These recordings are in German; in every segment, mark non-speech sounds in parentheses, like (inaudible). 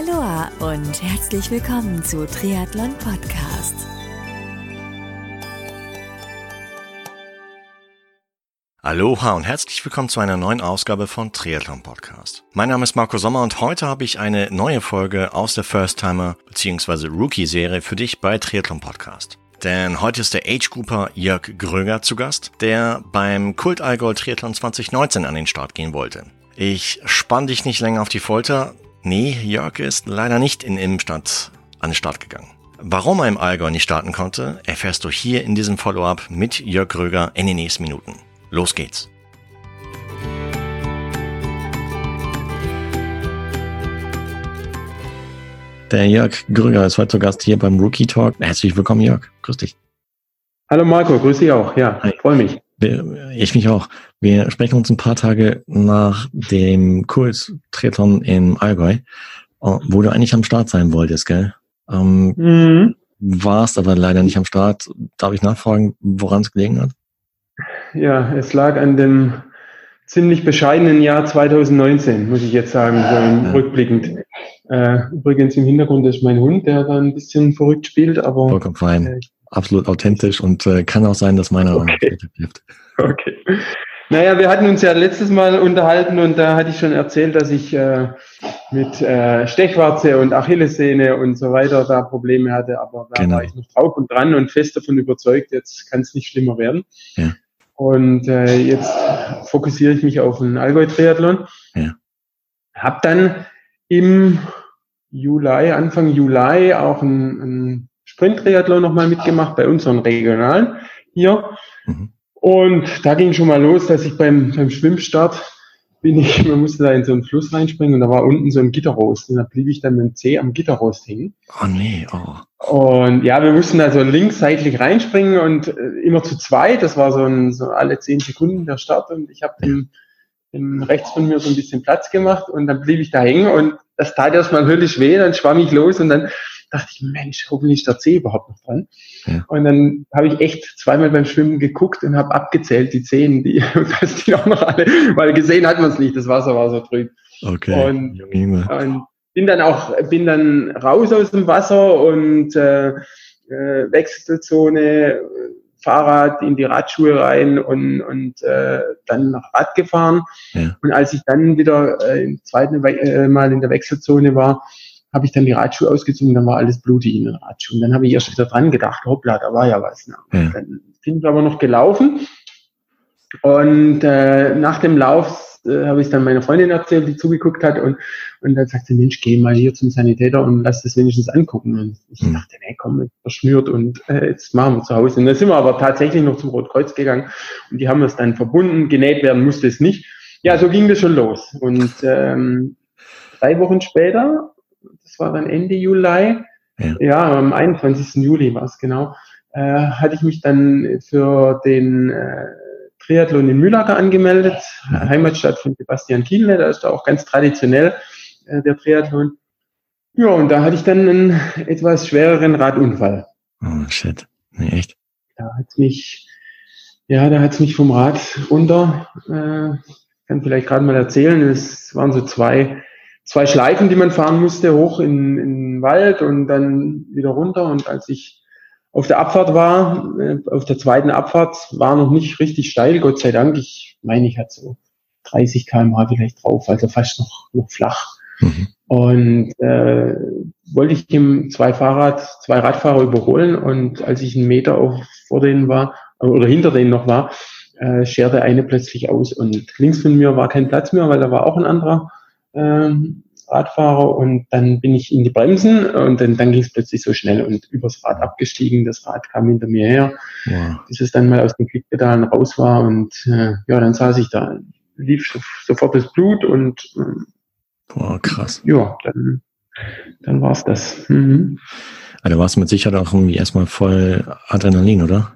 Aloha und herzlich willkommen zu Triathlon Podcast. Aloha und herzlich willkommen zu einer neuen Ausgabe von Triathlon Podcast. Mein Name ist Marco Sommer und heute habe ich eine neue Folge aus der First Timer bzw. Rookie Serie für dich bei Triathlon Podcast. Denn heute ist der Age Grouper Jörg Gröger zu Gast, der beim Kult Allgäu Triathlon 2019 an den Start gehen wollte. Ich spann dich nicht länger auf die Folter. Nee, Jörg ist leider nicht in Immenstadt an den Start gegangen. Warum er im Allgäu nicht starten konnte, erfährst du hier in diesem Follow-up mit Jörg Gröger in den nächsten Minuten. Los geht's. Der Jörg Grüger ist heute zu Gast hier beim Rookie Talk. Herzlich willkommen, Jörg. Grüß dich. Hallo Marco, grüß dich auch. Ja, freue mich. Ich mich auch. Wir sprechen uns ein paar Tage nach dem Kurs Triathlon im Allgäu, wo du eigentlich am Start sein wolltest, gell? Ähm, mhm. Warst aber leider nicht am Start. Darf ich nachfragen, woran es gelegen hat? Ja, es lag an dem ziemlich bescheidenen Jahr 2019, muss ich jetzt sagen, so ja. rückblickend. Äh, übrigens im Hintergrund ist mein Hund, der da ein bisschen verrückt spielt, aber. Vollkommen fein. Äh, Absolut authentisch und äh, kann auch sein, dass meiner okay. hilft. Okay. Naja, wir hatten uns ja letztes Mal unterhalten und da hatte ich schon erzählt, dass ich äh, mit äh, Stechwarze und Achillessehne und so weiter da Probleme hatte, aber da genau. war ich noch drauf und dran und fest davon überzeugt, jetzt kann es nicht schlimmer werden. Ja. Und äh, jetzt fokussiere ich mich auf einen Allgäu-Triathlon. Ja. Hab dann im Juli, Anfang Juli auch einen, einen Sprint-Triathlon nochmal mitgemacht bei unseren Regionalen hier. Mhm. Und da ging schon mal los, dass ich beim, beim Schwimmstart bin ich, (laughs) man musste da in so einen Fluss reinspringen und da war unten so ein Gitterrost und da blieb ich dann mit dem C am Gitterrost hängen. Oh nee, oh. Und ja, wir mussten da so linksseitlich reinspringen und äh, immer zu zweit, das war so, ein, so alle zehn Sekunden der Start und ich habe dem, dem rechts von mir so ein bisschen Platz gemacht und dann blieb ich da hängen und das tat erstmal höllisch weh, dann schwamm ich los und dann dachte ich, Mensch, hoffentlich ist der C überhaupt noch dran. Ja. Und dann habe ich echt zweimal beim Schwimmen geguckt und habe abgezählt, die Zehen, die, (laughs) dass die auch noch alle, weil gesehen hat man es nicht, das Wasser war so trüb. Okay. Und, und, bin dann auch, bin dann raus aus dem Wasser und äh, äh, Wechselzone, Fahrrad in die Radschuhe rein und, und äh, dann nach Rad gefahren. Ja. Und als ich dann wieder äh, im zweiten äh, Mal in der Wechselzone war, habe ich dann die Radschuhe ausgezogen, dann war alles blutig in den Radschuhen. Und dann habe ich erst wieder dran gedacht, hoppla, da war ja was. Ne? Ja. Dann sind wir aber noch gelaufen. Und äh, nach dem Lauf äh, habe ich dann meiner Freundin erzählt, die zugeguckt hat. Und, und dann sagte, Mensch, geh mal hier zum Sanitäter und lass das wenigstens angucken. Und ich mhm. dachte, nee, komm, jetzt verschnürt und äh, jetzt machen wir zu Hause. Und dann sind wir aber tatsächlich noch zum Rotkreuz gegangen. Und die haben es dann verbunden. Genäht werden musste es nicht. Ja, so ging das schon los. Und ähm, drei Wochen später das war dann Ende Juli, ja, ja am 21. Juli war es genau, äh, hatte ich mich dann für den äh, Triathlon in Mühlacker angemeldet, ja. Heimatstadt von Sebastian Kienle, da ist da auch ganz traditionell äh, der Triathlon. Ja, und da hatte ich dann einen etwas schwereren Radunfall. Oh, shit. Nee, echt? Da hat's mich, ja, da hat's mich vom Rad runter, äh, kann vielleicht gerade mal erzählen, es waren so zwei zwei Schleifen, die man fahren musste, hoch in, in den Wald und dann wieder runter. Und als ich auf der Abfahrt war, äh, auf der zweiten Abfahrt, war noch nicht richtig steil, Gott sei Dank. Ich meine, ich hatte so 30 km/h vielleicht drauf, also fast noch, noch flach. Mhm. Und äh, wollte ich dem zwei Fahrrad, zwei Radfahrer überholen und als ich einen Meter auf, vor denen war, oder hinter denen noch war, äh, scherte eine plötzlich aus und links von mir war kein Platz mehr, weil da war auch ein anderer ähm, Radfahrer und dann bin ich in die Bremsen und dann, dann ging es plötzlich so schnell und übers Rad abgestiegen. Das Rad kam hinter mir her, ja. bis es dann mal aus den Klickpedalen raus war und äh, ja, dann saß ich da, lief sofort das Blut und äh, Boah, krass. Ja, dann, dann war's das. Mhm. Also warst du mit Sicherheit auch irgendwie erstmal voll Adrenalin, oder?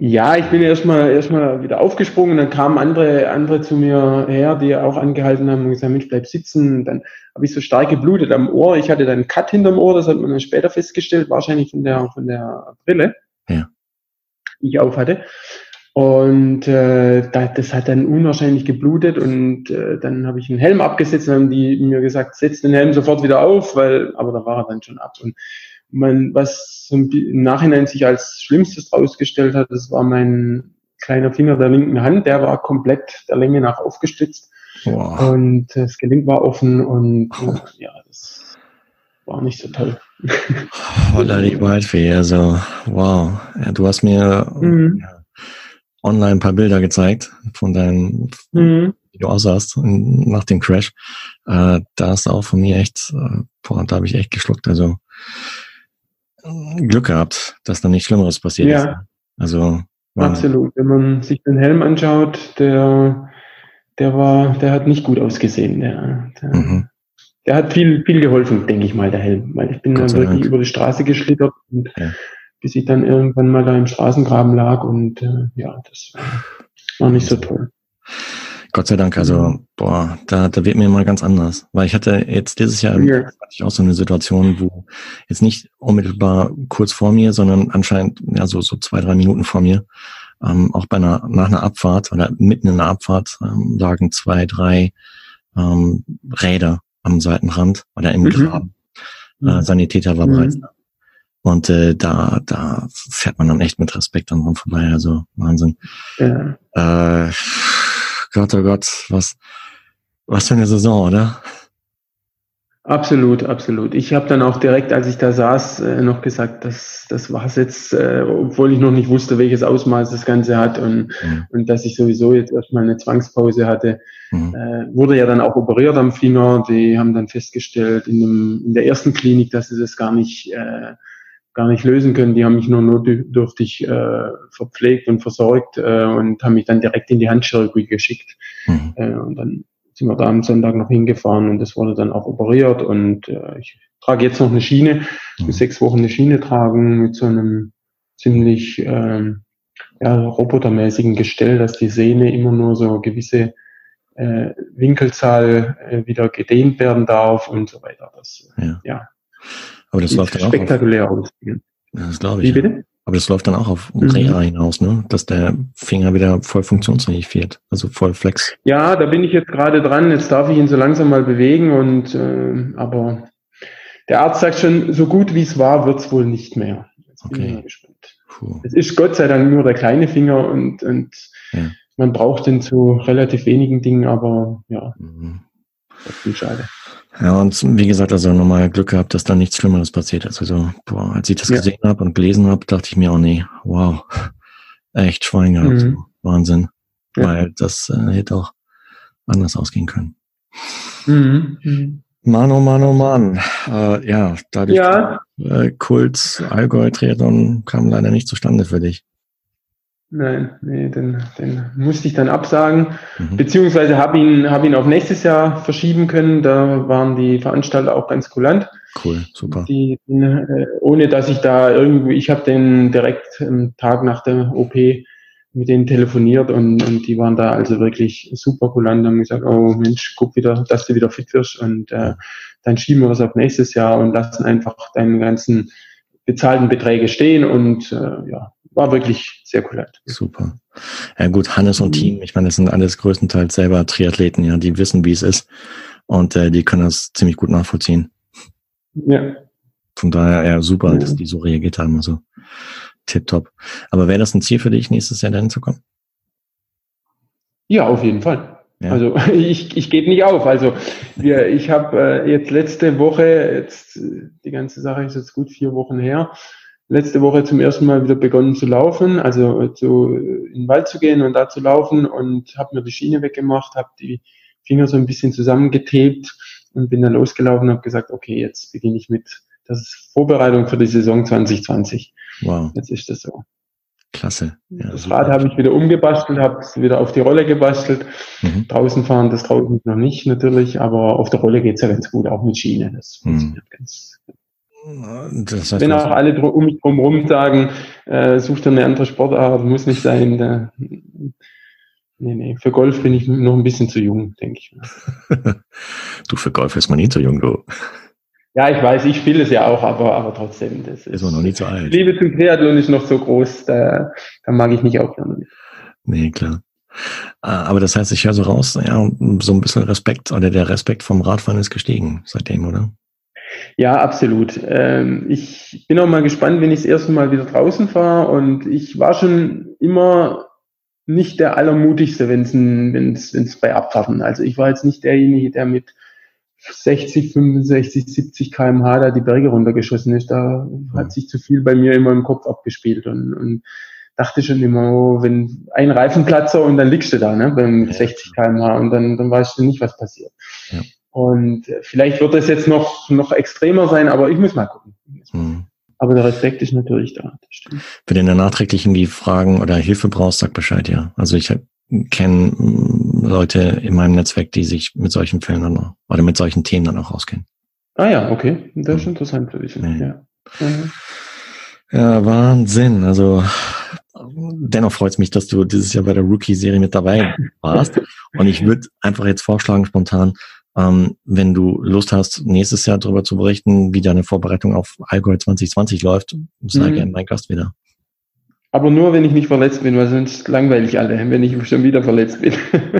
Ja, ich bin erstmal erstmal wieder aufgesprungen, dann kamen andere andere zu mir her, die auch angehalten haben und gesagt, Mensch, bleib sitzen. Dann habe ich so stark geblutet am Ohr. Ich hatte dann einen Cut hinterm Ohr, das hat man dann später festgestellt, wahrscheinlich von der von der Brille, ja. die ich auf hatte. Und äh, das hat dann unwahrscheinlich geblutet und äh, dann habe ich einen Helm abgesetzt und haben die mir gesagt, setz den Helm sofort wieder auf, weil, aber da war er dann schon ab. Und man, was im Nachhinein sich als Schlimmstes rausgestellt hat, das war mein kleiner Finger der linken Hand, der war komplett der Länge nach aufgestützt. Wow. Und das Gelenk war offen und oh. ja, das war nicht so toll. Holla die Waldfee, also wow. Ja, du hast mir mhm. online ein paar Bilder gezeigt von deinem, mhm. wie du aussahst nach dem Crash. Äh, da ist auch von mir echt, äh, boah, da habe ich echt geschluckt. Also Glück gehabt, dass da nichts Schlimmeres passiert ja. ist. Also absolut. Wenn man sich den Helm anschaut, der, der war, der hat nicht gut ausgesehen. Der, der, mhm. der hat viel, viel geholfen, denke ich mal, der Helm, weil ich bin dann wirklich Dank. über die Straße geschlittert und ja bis ich dann irgendwann mal da im Straßengraben lag und äh, ja, das war nicht so toll. Gott sei Dank, also boah, da, da wird mir mal ganz anders. Weil ich hatte jetzt dieses Jahr ja. hatte ich auch so eine Situation, wo jetzt nicht unmittelbar kurz vor mir, sondern anscheinend ja so, so zwei, drei Minuten vor mir, ähm, auch bei einer, nach einer Abfahrt oder mitten in einer Abfahrt ähm, lagen zwei, drei ähm, Räder am Seitenrand oder im mhm. Graben. Äh, mhm. Sanitäter war mhm. bereits da. Und äh, da, da fährt man dann echt mit Respekt dran vorbei. Also Wahnsinn. Ja. Äh, Gott, oh Gott, was, was für eine Saison, oder? Absolut, absolut. Ich habe dann auch direkt, als ich da saß, äh, noch gesagt, dass das war's jetzt, äh, obwohl ich noch nicht wusste, welches Ausmaß das Ganze hat und, mhm. und dass ich sowieso jetzt erstmal eine Zwangspause hatte. Mhm. Äh, wurde ja dann auch operiert am Finger. Die haben dann festgestellt in, dem, in der ersten Klinik, dass sie das gar nicht äh, gar nicht lösen können. Die haben mich nur notdürftig äh, verpflegt und versorgt äh, und haben mich dann direkt in die Handchirurgie geschickt. Mhm. Äh, und dann sind wir da am Sonntag noch hingefahren und das wurde dann auch operiert und äh, ich trage jetzt noch eine Schiene, mhm. sechs Wochen eine Schiene tragen mit so einem ziemlich äh, ja, robotermäßigen Gestell, dass die Sehne immer nur so gewisse äh, Winkelzahl äh, wieder gedehnt werden darf und so weiter. Das, ja. ja. Aber das läuft dann auch spektakulär auf. Das glaube ich. Wie bitte? Aber das läuft dann auch auf mhm. Reha hinaus, ne? Dass der Finger wieder voll funktionsfähig wird, also voll flex. Ja, da bin ich jetzt gerade dran. Jetzt darf ich ihn so langsam mal bewegen und äh, aber der Arzt sagt schon, so gut wie es war, wird es wohl nicht mehr. Jetzt okay. bin ich mal gespannt. Puh. Es ist Gott sei Dank nur der kleine Finger und, und ja. man braucht den zu relativ wenigen Dingen, aber ja, mhm. das ist schade. Ja, und wie gesagt, also nochmal Glück gehabt, dass da nichts Schlimmeres passiert ist. Also, boah, als ich das ja. gesehen habe und gelesen habe, dachte ich mir, oh nee, wow, (laughs) echt Schwein gehabt. Mhm. Wahnsinn. Ja. Weil das äh, hätte auch anders ausgehen können. Mhm. mhm. Mann, oh Mann, oh Mann. Äh, ja, dadurch ja. Äh, Kult Allgäu Triathlon kam leider nicht zustande für dich. Nein, nee, den, den musste ich dann absagen, mhm. beziehungsweise habe ihn, hab ihn auf nächstes Jahr verschieben können. Da waren die Veranstalter auch ganz kulant. Cool, super. Die, äh, ohne dass ich da irgendwie, ich habe den direkt am Tag nach der OP mit denen telefoniert und, und die waren da also wirklich super kulant haben gesagt, oh Mensch, guck wieder, dass du wieder fit wirst und äh, dann schieben wir das auf nächstes Jahr und lassen einfach deine ganzen bezahlten Beträge stehen und äh, ja, war wirklich sehr cool. Super. Ja gut, Hannes und mhm. Team, ich meine, das sind alles größtenteils selber Triathleten, ja, die wissen, wie es ist und äh, die können das ziemlich gut nachvollziehen. Ja. Von daher, ja, super, ja. dass die so reagiert haben, also tipptopp. Aber wäre das ein Ziel für dich, nächstes Jahr dahin zu kommen? Ja, auf jeden Fall. Ja. Also (laughs) ich, ich gebe nicht auf. Also wir, ich habe äh, jetzt letzte Woche, jetzt die ganze Sache ist jetzt gut vier Wochen her, letzte Woche zum ersten Mal wieder begonnen zu laufen, also zu, in den Wald zu gehen und da zu laufen und habe mir die Schiene weggemacht, habe die Finger so ein bisschen zusammengetebt und bin dann losgelaufen und habe gesagt, okay, jetzt beginne ich mit, das ist Vorbereitung für die Saison 2020. Wow. Jetzt ist das so. Klasse. Ja, das Rad habe ich wieder umgebastelt, habe es wieder auf die Rolle gebastelt. Mhm. Draußen fahren, das draußen noch nicht natürlich, aber auf der Rolle geht's ja ganz gut, auch mit Schiene. Das mhm. funktioniert ganz, das heißt, Wenn auch alle um mich drumherum sagen, äh, such dir eine andere Sportart, muss nicht sein. Da, nee, nee, für Golf bin ich noch ein bisschen zu jung, denke ich. (laughs) du, für Golf ist man nie zu jung, du. Ja, ich weiß, ich spiele es ja auch, aber, aber trotzdem. Das ist, ist man noch nie zu alt. Liebe zum Triathlon ist noch so groß, da, da mag ich nicht aufhören. Nee, klar. Ah, aber das heißt, ich höre so raus, ja, so ein bisschen Respekt oder der Respekt vom Radfahren ist gestiegen seitdem, oder? Ja, absolut. Ähm, ich bin auch mal gespannt, wenn ich das erste Mal wieder draußen fahre. Und ich war schon immer nicht der Allermutigste, wenn es wenn's, wenn's bei Abfahrten. Also ich war jetzt nicht derjenige, der mit 60, 65, 70 kmh da die Berge runtergeschossen ist. Da hat sich zu viel bei mir immer im Kopf abgespielt und, und dachte schon immer, oh, wenn ein Reifenplatzer und dann liegst du da, ne, beim ja. 60 kmh und dann, dann weißt du nicht, was passiert. Ja. Und vielleicht wird das jetzt noch, noch extremer sein, aber ich muss mal gucken. Hm. Aber der Respekt ist natürlich da. Wenn du der nachträglichen die Fragen oder Hilfe brauchst, sag Bescheid, ja. Also ich kenne Leute in meinem Netzwerk, die sich mit solchen Fällen dann auch, oder mit solchen Themen dann auch auskennen. Ah ja, okay. Das ist hm. interessant für dich. Nee. Ja. Mhm. ja, Wahnsinn. Also dennoch freut es mich, dass du dieses Jahr bei der Rookie-Serie mit dabei warst. (laughs) Und ich würde einfach jetzt vorschlagen, spontan, ähm, wenn du Lust hast, nächstes Jahr darüber zu berichten, wie deine Vorbereitung auf Allgäu 2020 läuft, sei mhm. gerne mein Gast wieder. Aber nur, wenn ich nicht verletzt bin, weil sonst langweile ich alle, wenn ich schon wieder verletzt bin.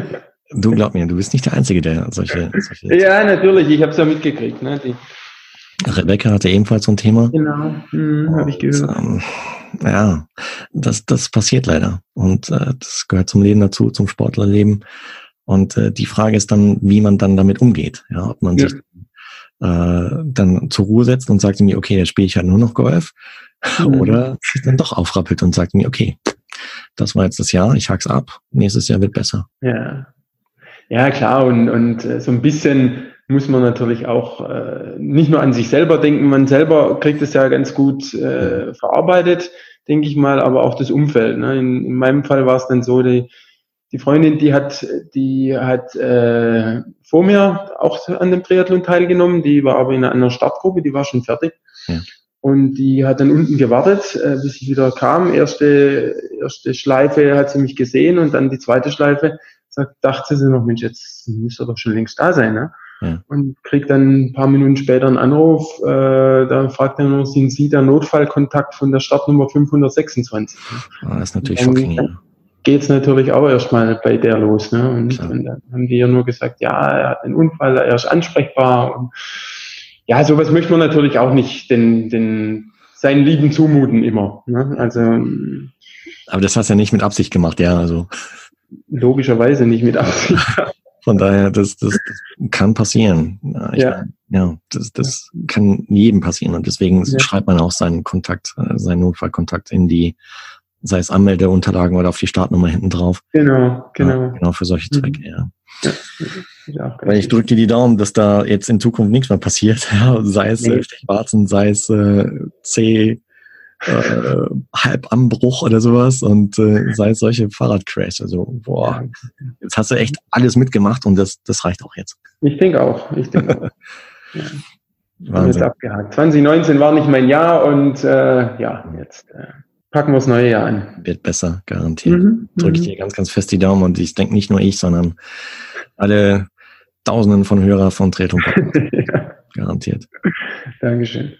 (laughs) du glaub mir, du bist nicht der Einzige, der solche. solche (laughs) ja, natürlich, ich habe es ja mitgekriegt. Ne? Die Rebecca hatte ebenfalls so ein Thema. Genau, hm, habe ich gehört. Ähm, ja, das, das passiert leider. Und äh, das gehört zum Leben dazu, zum Sportlerleben. Und äh, die Frage ist dann, wie man dann damit umgeht. Ja, ob man ja. sich äh, dann zur Ruhe setzt und sagt mir, okay, jetzt spiele ich halt nur noch Golf. Mhm. Oder sich dann doch aufrappelt und sagt mir, okay, das war jetzt das Jahr, ich hack's ab, nächstes Jahr wird besser. Ja. Ja, klar, und, und äh, so ein bisschen muss man natürlich auch äh, nicht nur an sich selber denken, man selber kriegt es ja ganz gut äh, verarbeitet, denke ich mal, aber auch das Umfeld. Ne? In, in meinem Fall war es dann so, die, die Freundin, die hat, die hat äh, vor mir auch an dem Triathlon teilgenommen, die war aber in einer anderen Startgruppe, die war schon fertig. Ja. Und die hat dann unten gewartet, äh, bis ich wieder kam. Erste, erste Schleife hat sie mich gesehen und dann die zweite Schleife sagt, dachte sie noch, Mensch, jetzt müsste er doch schon längst da sein. Ne? Ja. Und kriegt dann ein paar Minuten später einen Anruf, äh, da fragt er nur, sind Sie der Notfallkontakt von der Startnummer 526? Ah, das ist natürlich schockierend geht es natürlich auch erstmal bei der los. Ne? Und, und, dann haben die ja nur gesagt, ja, er hat einen Unfall, er ist ansprechbar. Und ja, sowas möchte man natürlich auch nicht den, den seinen Lieben zumuten immer. Ne? Also, Aber das hast du ja nicht mit Absicht gemacht, ja. Also. Logischerweise nicht mit Absicht. (laughs) Von daher, das, das, das kann passieren. Ja, ja. Meine, ja das, das kann jedem passieren. Und deswegen ja. schreibt man auch seinen Kontakt, äh, seinen Notfallkontakt in die sei es Anmeldeunterlagen oder auf die Startnummer hinten drauf. Genau, genau. Ja, genau für solche Zwecke, mhm. ja. ja Weil ich drücke dir die Daumen, dass da jetzt in Zukunft nichts mehr passiert. (laughs) Ja, sei es nee. äh, Stechwarzen, sei es äh, C, äh, Halbanbruch oder sowas und äh, sei es solche Fahrradcrash. Also, boah, jetzt hast du echt alles mitgemacht und das, das reicht auch jetzt. Ich denke auch. Ich denke auch. (laughs) ja. Wahnsinn. Jetzt abgehakt. 2019 war nicht mein Jahr und äh, ja, jetzt. Äh, packen wir das neue Jahr an. Wird besser, garantiert. Mhm. Drücke ich mhm. dir ganz, ganz fest die Daumen und ich denke nicht nur ich, sondern alle Tausenden von Hörer von Tretung. (laughs) ja. Garantiert. Dankeschön.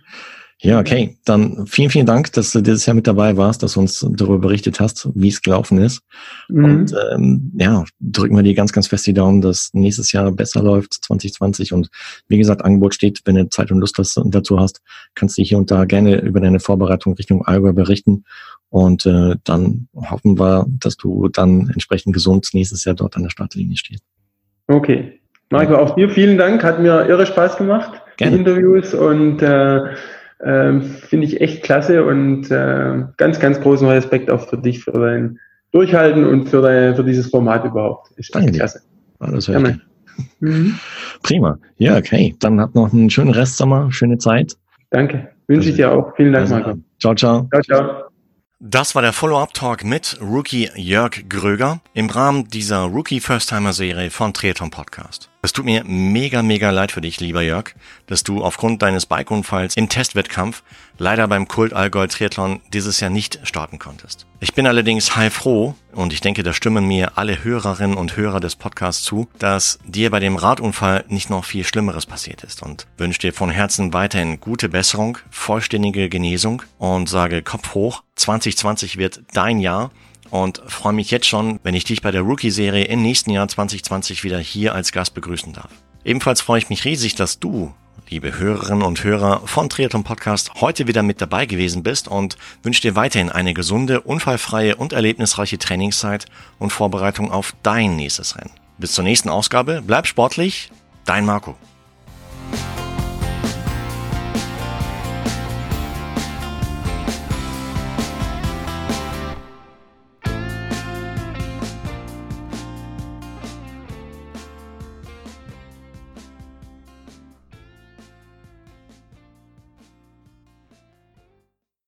Ja, okay. Dann vielen, vielen Dank, dass du dieses Jahr mit dabei warst, dass du uns darüber berichtet hast, wie es gelaufen ist. Mhm. Und ähm, ja, drücken wir dir ganz, ganz fest die Daumen, dass nächstes Jahr besser läuft, 2020. Und wie gesagt, Angebot steht, wenn du Zeit und Lust dazu hast, kannst du hier und da gerne über deine Vorbereitung Richtung Allgäu berichten. Und äh, dann hoffen wir, dass du dann entsprechend gesund nächstes Jahr dort an der Startlinie stehst. Okay. Marco, auch dir vielen Dank. Hat mir irre Spaß gemacht, Gerne. die Interviews. Und äh, ähm, Finde ich echt klasse und äh, ganz, ganz großen Respekt auch für dich, für dein Durchhalten und für, dein, für dieses Format überhaupt. Ist Danke dir. klasse. Alles mhm. Prima. Ja, okay. Dann habt noch einen schönen Restsommer, schöne Zeit. Danke. Wünsche ich dir auch. Vielen Dank, also, Marco. Ciao, ciao. Ciao, ciao. Das war der Follow-up-Talk mit Rookie Jörg Gröger im Rahmen dieser Rookie First-Timer-Serie von Triathlon Podcast. Es tut mir mega, mega leid für dich, lieber Jörg, dass du aufgrund deines Bikeunfalls im Testwettkampf leider beim Kult Allgäu Triathlon dieses Jahr nicht starten konntest. Ich bin allerdings heilfroh und ich denke, da stimmen mir alle Hörerinnen und Hörer des Podcasts zu, dass dir bei dem Radunfall nicht noch viel Schlimmeres passiert ist und wünsche dir von Herzen weiterhin gute Besserung, vollständige Genesung und sage Kopf hoch, 2020 wird dein Jahr und freue mich jetzt schon, wenn ich dich bei der Rookie-Serie im nächsten Jahr 2020 wieder hier als Gast begrüßen darf. Ebenfalls freue ich mich riesig, dass du, liebe Hörerinnen und Hörer von Triathlon Podcast, heute wieder mit dabei gewesen bist und wünsche dir weiterhin eine gesunde, unfallfreie und erlebnisreiche Trainingszeit und Vorbereitung auf dein nächstes Rennen. Bis zur nächsten Ausgabe, bleib sportlich, dein Marco.